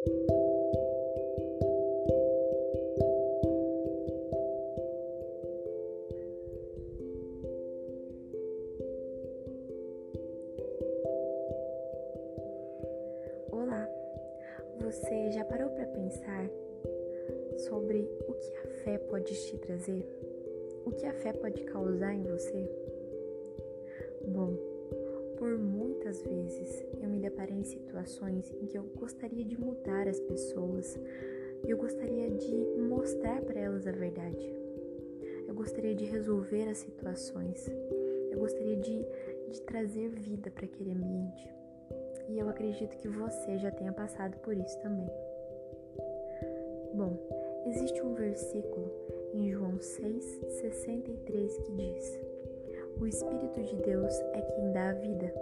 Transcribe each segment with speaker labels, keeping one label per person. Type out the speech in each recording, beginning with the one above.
Speaker 1: Olá! Você já parou para pensar sobre o que a fé pode te trazer? O que a fé pode causar em você? Bom, por muitas vezes eu me deparei em situações em que eu gostaria de mudar as pessoas, eu gostaria de mostrar para elas a verdade, eu gostaria de resolver as situações, eu gostaria de, de trazer vida para aquele ambiente. E eu acredito que você já tenha passado por isso também. Bom, existe um versículo em João 6,63 que diz: O Espírito de Deus é quem dá a vida,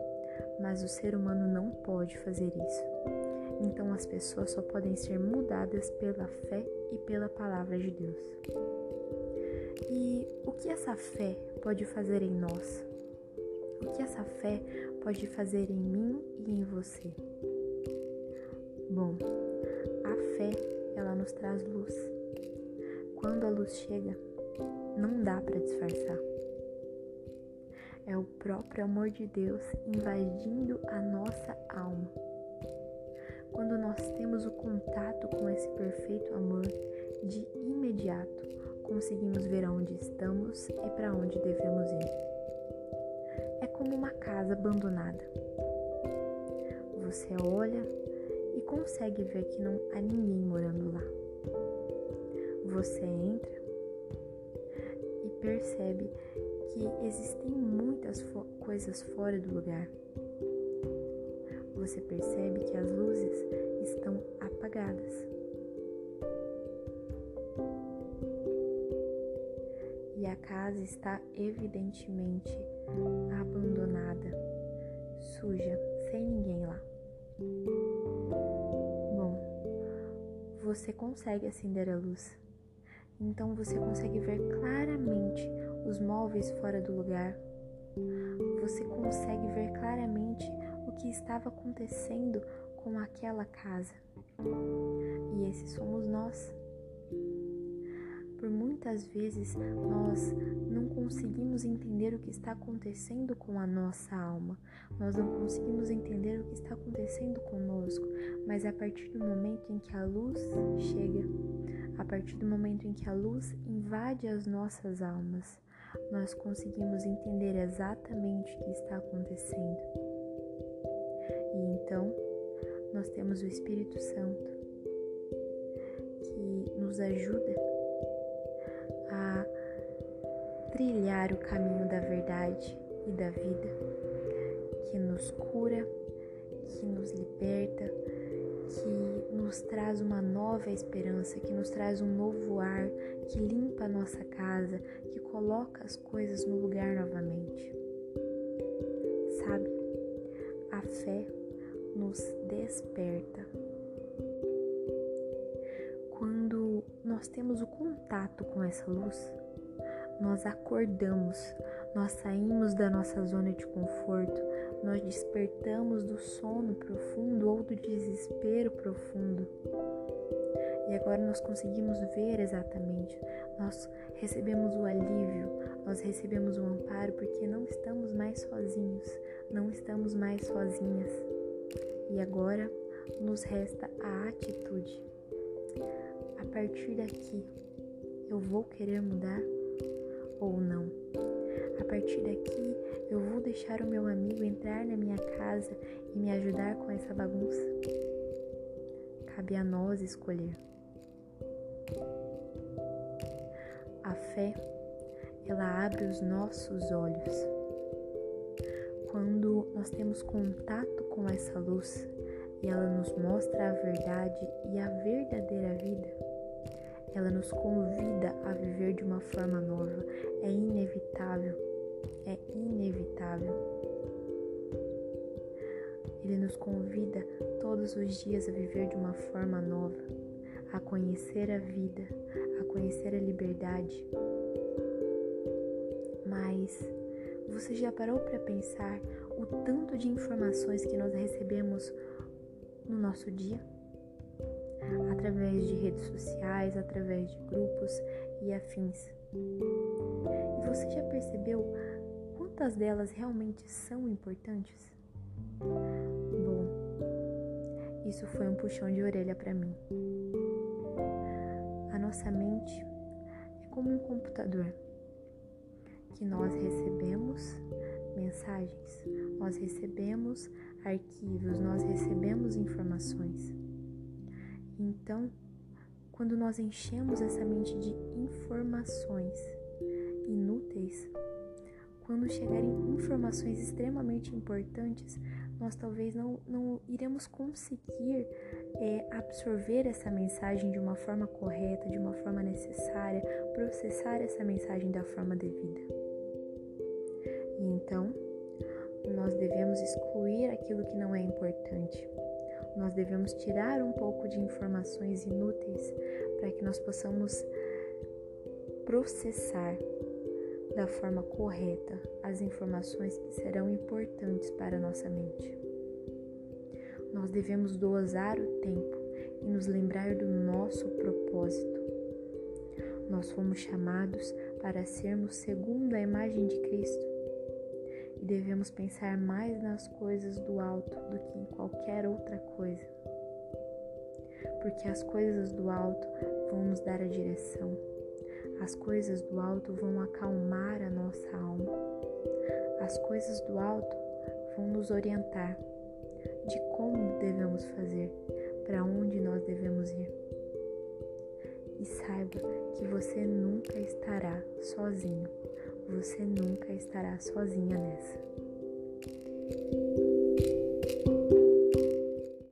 Speaker 1: mas o ser humano não pode fazer isso. Então as pessoas só podem ser mudadas pela fé e pela palavra de Deus. E o que essa fé pode fazer em nós? O que essa fé pode fazer em mim e em você? Bom, a fé, ela nos traz luz. Quando a luz chega, não dá para disfarçar. É o próprio amor de Deus invadindo a nossa alma. Quando nós temos o contato com esse perfeito amor, de imediato conseguimos ver aonde estamos e para onde devemos ir como uma casa abandonada. Você olha e consegue ver que não há ninguém morando lá. Você entra e percebe que existem muitas fo coisas fora do lugar. Você percebe que as luzes estão apagadas. E a casa está evidentemente abandonada, suja, sem ninguém lá. Bom, você consegue acender a luz. Então você consegue ver claramente os móveis fora do lugar. Você consegue ver claramente o que estava acontecendo com aquela casa. E esses somos nós. Por muitas vezes nós não conseguimos entender o que está acontecendo com a nossa alma, nós não conseguimos entender o que está acontecendo conosco, mas a partir do momento em que a luz chega, a partir do momento em que a luz invade as nossas almas, nós conseguimos entender exatamente o que está acontecendo. E então, nós temos o Espírito Santo que nos ajuda trilhar o caminho da verdade e da vida, que nos cura, que nos liberta, que nos traz uma nova esperança, que nos traz um novo ar, que limpa a nossa casa, que coloca as coisas no lugar novamente. Sabe, a fé nos desperta. Quando nós temos o contato com essa luz, nós acordamos, nós saímos da nossa zona de conforto, nós despertamos do sono profundo ou do desespero profundo. E agora nós conseguimos ver exatamente, nós recebemos o alívio, nós recebemos o amparo porque não estamos mais sozinhos, não estamos mais sozinhas. E agora nos resta a atitude. A partir daqui, eu vou querer mudar? Ou não. A partir daqui, eu vou deixar o meu amigo entrar na minha casa e me ajudar com essa bagunça? Cabe a nós escolher. A fé, ela abre os nossos olhos. Quando nós temos contato com essa luz e ela nos mostra a verdade e a verdadeira vida, ela nos convida a viver uma forma nova. É inevitável, é inevitável. Ele nos convida todos os dias a viver de uma forma nova, a conhecer a vida, a conhecer a liberdade. Mas você já parou para pensar o tanto de informações que nós recebemos no nosso dia? Através de redes sociais, através de grupos e afins. E você já percebeu quantas delas realmente são importantes? Bom, isso foi um puxão de orelha para mim. A nossa mente é como um computador que nós recebemos mensagens, nós recebemos arquivos, nós recebemos informações. Então, quando nós enchemos essa mente de informações inúteis, quando chegarem informações extremamente importantes, nós talvez não, não iremos conseguir é, absorver essa mensagem de uma forma correta, de uma forma necessária, processar essa mensagem da forma devida. E então, nós devemos excluir aquilo que não é importante. Nós devemos tirar um pouco de informações inúteis para que nós possamos processar da forma correta as informações que serão importantes para a nossa mente. Nós devemos dosar o tempo e nos lembrar do nosso propósito. Nós fomos chamados para sermos segundo a imagem de Cristo devemos pensar mais nas coisas do alto do que em qualquer outra coisa. Porque as coisas do alto vão nos dar a direção, as coisas do alto vão acalmar a nossa alma, as coisas do alto vão nos orientar de como devemos fazer, para onde nós devemos ir. E saiba que você nunca estará sozinho você nunca estará sozinha nessa.